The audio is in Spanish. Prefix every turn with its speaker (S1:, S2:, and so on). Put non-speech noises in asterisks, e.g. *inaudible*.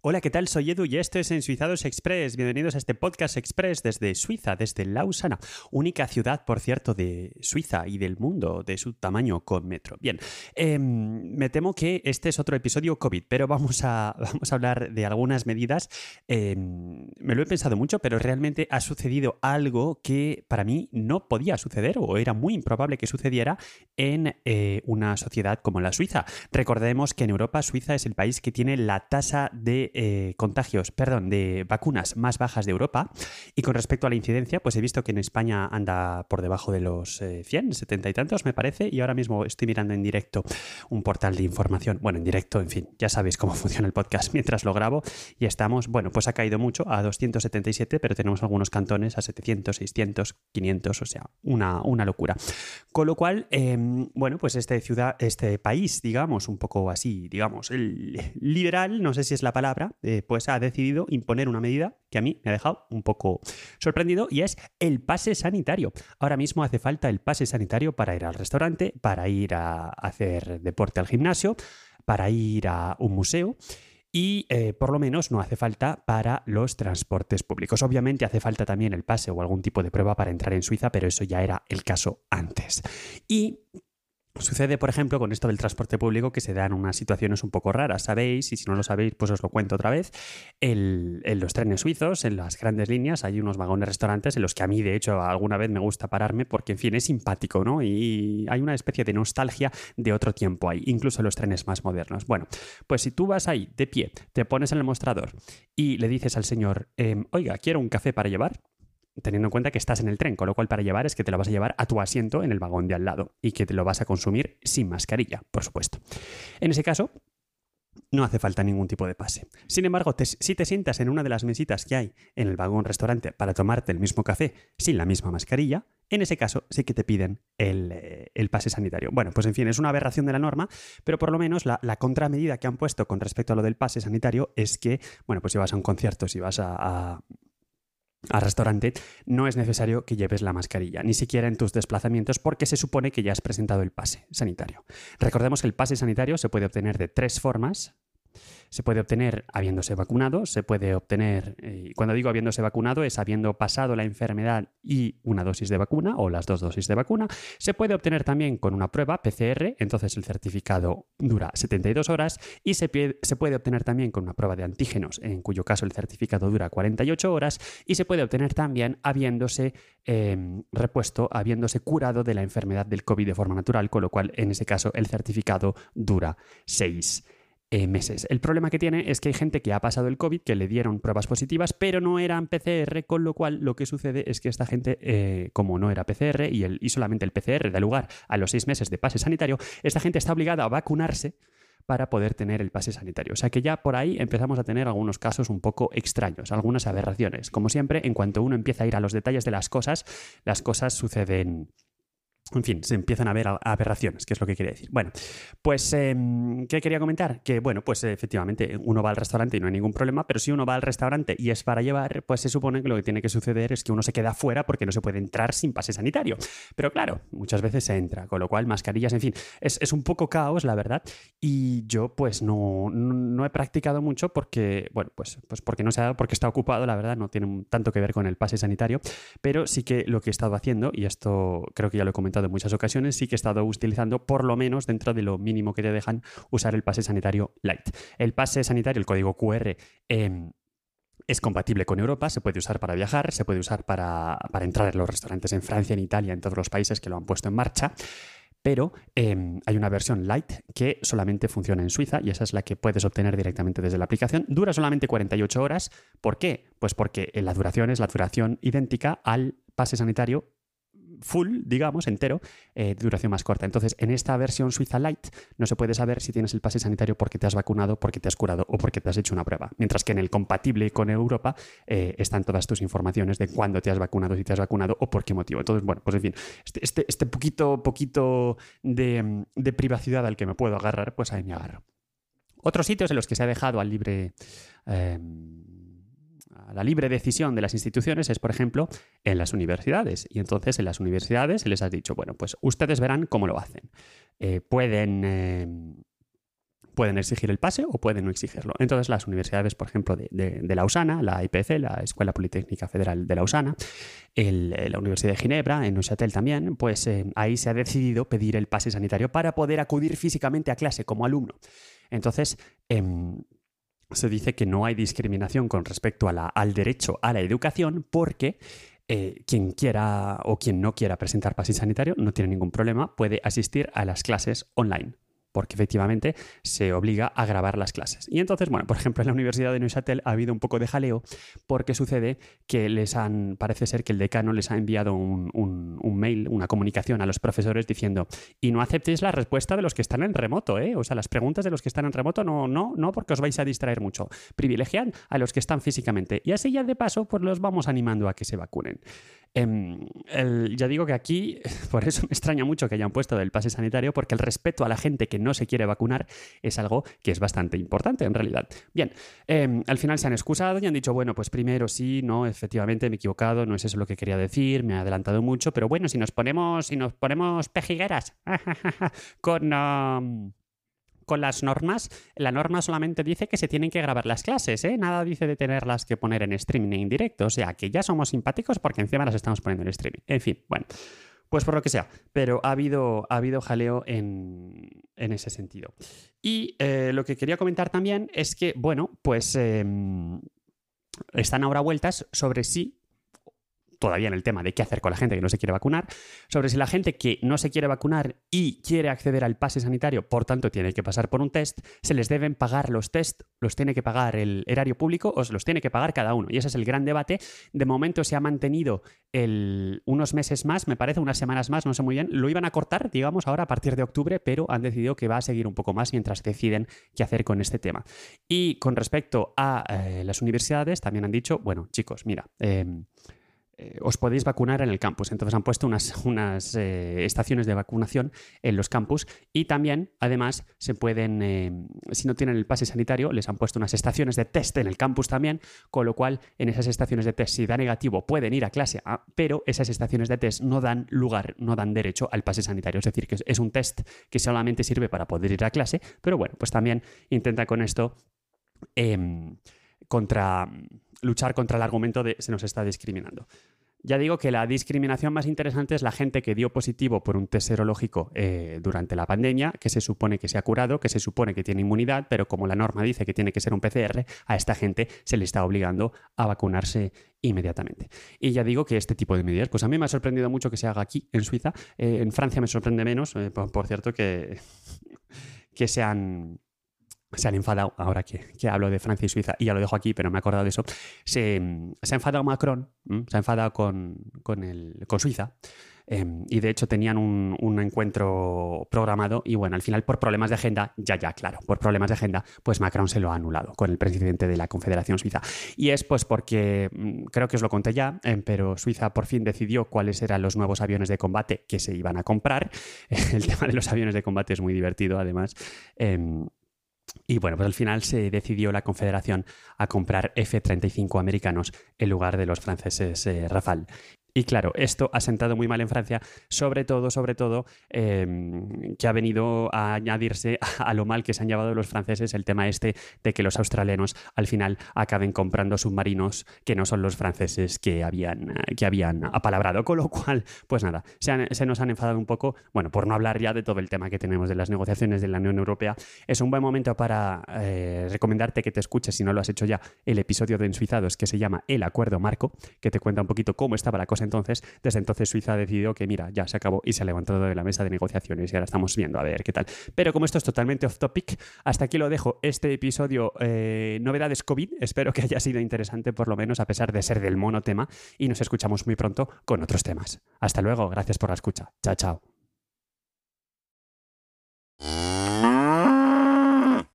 S1: Hola, ¿qué tal? Soy Edu y esto es En Suizados Express. Bienvenidos a este podcast express desde Suiza, desde Lausana, única ciudad, por cierto, de Suiza y del mundo de su tamaño con metro. Bien, em, me temo que este es otro episodio COVID, pero vamos a, *laughs* vamos a hablar de algunas medidas. Em, me lo he pensado mucho, pero realmente ha sucedido algo que para mí no podía suceder o era muy improbable que sucediera en eh, una sociedad como la Suiza. Recordemos que en Europa Suiza es el país que tiene la tasa de eh, contagios, perdón, de vacunas más bajas de Europa. Y con respecto a la incidencia, pues he visto que en España anda por debajo de los 100, eh, 70 y tantos, me parece. Y ahora mismo estoy mirando en directo un portal de información. Bueno, en directo, en fin, ya sabéis cómo *laughs* funciona el podcast mientras lo grabo. Y estamos, bueno, pues ha caído mucho a 277, pero tenemos algunos cantones a 700, 600, 500, o sea, una, una locura. Con lo cual, em, bueno, pues este ciudad, este país, digamos, un poco así, digamos, el liberal, no sé si es la palabra, eh, pues ha decidido imponer una medida que a mí me ha dejado un poco sorprendido y es el pase sanitario. Ahora mismo hace falta el pase sanitario para ir al restaurante, para ir a hacer deporte al gimnasio, para ir a un museo y eh, por lo menos no hace falta para los transportes públicos. Obviamente hace falta también el pase o algún tipo de prueba para entrar en Suiza, pero eso ya era el caso antes. Y Sucede, por ejemplo, con esto del transporte público que se dan unas situaciones un poco raras, ¿sabéis? Y si no lo sabéis, pues os lo cuento otra vez. en los trenes suizos, en las grandes líneas, hay unos vagones restaurantes en los que a mí, de hecho, alguna vez me gusta pararme porque, en fin, es simpático, ¿no? Y hay una especie de nostalgia de otro tiempo ahí, incluso en los trenes más modernos. Bueno, pues si tú vas ahí de pie, te pones en el mostrador y le dices al señor, em, oiga, quiero un café para llevar, teniendo en cuenta que estás en el tren, con lo cual para llevar es que te lo vas a llevar a tu asiento en el vagón de al lado y que te lo vas a consumir sin mascarilla, por supuesto. En ese caso, no hace falta ningún tipo de pase. Sin embargo, si te sientas en una de las mesitas que hay en el vagón restaurante para tomarte el mismo café sin la misma mascarilla, en ese caso sí que te piden el, eh, pase sanitario. Bueno, pues en fin, es una aberración de la norma, pero por lo menos la, contramedida que han puesto con respecto a lo del pase sanitario es que, bueno, pues si vas a un concierto, si vas a al restaurante, no es necesario que lleves la mascarilla, ni siquiera en tus desplazamientos, porque se supone que ya has presentado el pase sanitario. Recordemos que el pase sanitario se puede obtener de tres formas, se puede obtener habiéndose vacunado, se puede obtener, eh, y cuando digo habiéndose vacunado es habiendo pasado la enfermedad y una dosis de vacuna o las dos dosis de vacuna. Se puede obtener también con una prueba PCR, entonces el certificado dura 72 horas y se, se puede obtener también con una prueba de antígenos, en cuyo caso el certificado dura 48 horas y se puede obtener también habiéndose em, repuesto, habiéndose curado de la enfermedad del COVID de forma natural, con lo cual en ese caso el certificado dura 6 eh, meses. El problema que tiene es que hay gente que ha pasado el COVID, que le dieron pruebas positivas, pero no eran PCR, con lo cual lo que sucede es que esta gente, eh, como no era PCR y, el, y solamente el PCR da lugar a los seis meses de pase sanitario, esta gente está obligada a vacunarse para poder tener el pase sanitario. O sea que ya por ahí empezamos a tener algunos casos un poco extraños, algunas aberraciones. Como siempre, en cuanto uno empieza a ir a los detalles de las cosas, las cosas suceden en fin, se empiezan a ver aberraciones, que es lo que quiere decir. Bueno, pues, em, ¿qué quería comentar? Que, bueno, pues efectivamente, uno va al restaurante y no hay ningún problema, pero si uno va al restaurante y es para llevar, pues se supone que lo que tiene que suceder es que uno se queda fuera porque no se puede entrar sin pase sanitario. Pero claro, muchas veces se entra, con lo cual mascarillas, en fin, es, un poco caos, la verdad, y yo pues no, no, he practicado mucho porque, bueno, pues, pues porque no se ha dado, porque está ocupado, la verdad, no tiene tanto que ver con el pase sanitario, pero sí que lo que he estado haciendo, y esto creo que ya lo he comentado, en muchas ocasiones, sí que he estado utilizando por lo menos dentro de lo mínimo que te dejan usar el pase sanitario light. El pase sanitario, el código QR, em, es compatible con Europa, se puede usar para viajar, se puede usar para, entrar en los restaurantes en Francia, en Italia, en todos los países que lo han puesto en marcha. Pero em, hay una versión light que solamente funciona en Suiza y esa es la que puedes obtener directamente desde la aplicación. Dura solamente 48 horas. ¿Por qué? Pues porque la duración es la duración idéntica al pase sanitario full, digamos, entero, eh, duración más corta. Entonces, en esta versión Suiza Light no se puede saber si tienes el pase sanitario porque te has vacunado, porque te has curado o porque te has hecho una prueba. Mientras que en el compatible con Europa eh, están todas tus informaciones de cuándo te has vacunado, si te has vacunado o por qué motivo. Entonces, bueno, pues en fin, este, este, este poquito, poquito de, privacidad al que me puedo agarrar, pues ahí me agarro. Otros sitios en los que se ha dejado al libre... Em, la libre decisión de las instituciones es, por ejemplo, en las universidades. Y entonces en las universidades se les ha dicho, bueno, pues ustedes verán cómo lo hacen. Eh, pueden, eh, pueden exigir el pase o pueden no exigirlo. Entonces las universidades, por ejemplo, de, de, Lausana, la IPC, la Escuela Politécnica Federal de Lausana, la Universidad de Ginebra, en Neuchâtel también, pues eh, ahí se ha decidido pedir el pase sanitario para poder acudir físicamente a clase como alumno. Entonces, em, se dice que no hay discriminación con respecto a la, al derecho a la educación porque eh, quien quiera o quien no quiera presentar pase sanitario no tiene ningún problema, puede asistir a las clases online porque efectivamente se obliga a grabar las clases. Y entonces, bueno, por ejemplo, en la Universidad de Neuchâtel ha habido un poco de jaleo porque sucede que les han, parece ser que el decano les ha enviado un, mail, una comunicación a los profesores diciendo, y no aceptéis la respuesta de los que están en remoto, ¿eh? O sea, las preguntas de los que están en remoto no, no, no, porque os vais a distraer mucho. Privilegian a los que están físicamente. Y así ya de paso, pues los vamos animando a que se vacunen. Em, ya digo que aquí, *laughs* por eso me extraña mucho que hayan puesto del pase sanitario, porque el respeto a la gente que no se quiere vacunar es algo que es bastante importante en realidad. Bien, em, al final se han excusado y han dicho, bueno, pues primero sí, no, efectivamente me he equivocado, no es eso lo que quería decir, me he adelantado mucho, pero bueno, si nos ponemos, si nos ponemos pejigueras *laughs* con con las normas, la norma solamente dice que se tienen que grabar las clases, ¿eh? Nada dice de tenerlas que poner en streaming en directo. O sea, que ya somos simpáticos porque encima las estamos poniendo en streaming. En fin, bueno. Pues por lo que sea, pero ha habido, ha habido jaleo en, ese sentido. Y eh, lo que quería comentar también es que, bueno, pues em, están ahora vueltas sobre si todavía en el tema de qué hacer con la gente que no se quiere vacunar, sobre si la gente que no se quiere vacunar y quiere acceder al pase sanitario, por tanto tiene que pasar por un test, se les deben pagar los test, los tiene que pagar el erario público o se los tiene que pagar cada uno. Y ese es el gran debate. De momento se ha mantenido el, unos meses más, me parece, unas semanas más, no sé muy bien. Lo iban a cortar, digamos, ahora a partir de octubre, pero han decidido que va a seguir un poco más mientras deciden qué hacer con este tema. Y con respecto a eh, las universidades, también han dicho, bueno, chicos, mira, em, eh, os podéis vacunar en el campus. Entonces han puesto unas, unas eh, estaciones de vacunación en los campus y también, además, se pueden, eh, si no tienen el pase sanitario, les han puesto unas estaciones de test en el campus también, con lo cual en esas estaciones de test, si da negativo, pueden ir a clase, ah, pero esas estaciones de test no dan lugar, no dan derecho al pase sanitario. Es decir, que es un test que solamente sirve para poder ir a clase, pero bueno, pues también intenta con esto em, contra luchar contra el argumento de se nos está discriminando. Ya digo que la discriminación más interesante es la gente que dio positivo por un test serológico eh, durante la pandemia, que se supone que se ha curado, que se supone que tiene inmunidad, pero como la norma dice que tiene que ser un PCR, a esta gente se le está obligando a vacunarse inmediatamente. Y ya digo que este tipo de medidas, pues a mí me ha sorprendido mucho que se haga aquí, en Suiza. Eh, en Francia me sorprende menos, eh, por, cierto, que, *laughs* que sean se han enfadado, ahora que, hablo de Francia y Suiza, y ya lo dejo aquí, pero me he acordado de eso, se, ha enfadado Macron, se ha enfadado con, el, con Suiza, em, y de hecho tenían un, encuentro programado, y bueno, al final por problemas de agenda, ya, ya, claro, por problemas de agenda, pues Macron se lo ha anulado con el presidente de la Confederación Suiza. Y es pues porque, mm, creo que os lo conté ya, em, pero Suiza por fin decidió cuáles eran los nuevos aviones de combate que se iban a comprar. *laughs* El tema de los aviones de combate es muy divertido, además. Em, y bueno, pues al final se decidió la Confederación a comprar F-35 americanos en lugar de los franceses eh, Rafale. Y claro, esto ha sentado muy mal en Francia, sobre todo, sobre todo, em, que ha venido a añadirse *laughs* a lo mal que se han llevado los franceses el tema este de que los australianos al final acaben comprando submarinos que no son los franceses que habían, que habían apalabrado. Con lo cual, pues nada, se, nos han enfadado un poco, bueno, por no hablar ya de todo el tema que tenemos de las negociaciones de la Unión Europea. Es un buen momento para eh, recomendarte que te escuches, si no lo has hecho ya, el episodio de Ensuizados que se llama El Acuerdo Marco, que te cuenta un poquito cómo estaba la cosa entonces, desde entonces Suiza ha decidido que, mira, ya se acabó y se ha levantado de la mesa de negociaciones y ahora estamos viendo a ver qué tal. Pero como esto es totalmente off topic, hasta aquí lo dejo. Este episodio, eh, novedades COVID, espero que haya sido interesante por lo menos a pesar de ser del monotema y nos escuchamos muy pronto con otros temas. Hasta luego, gracias por la escucha. Chao, chao.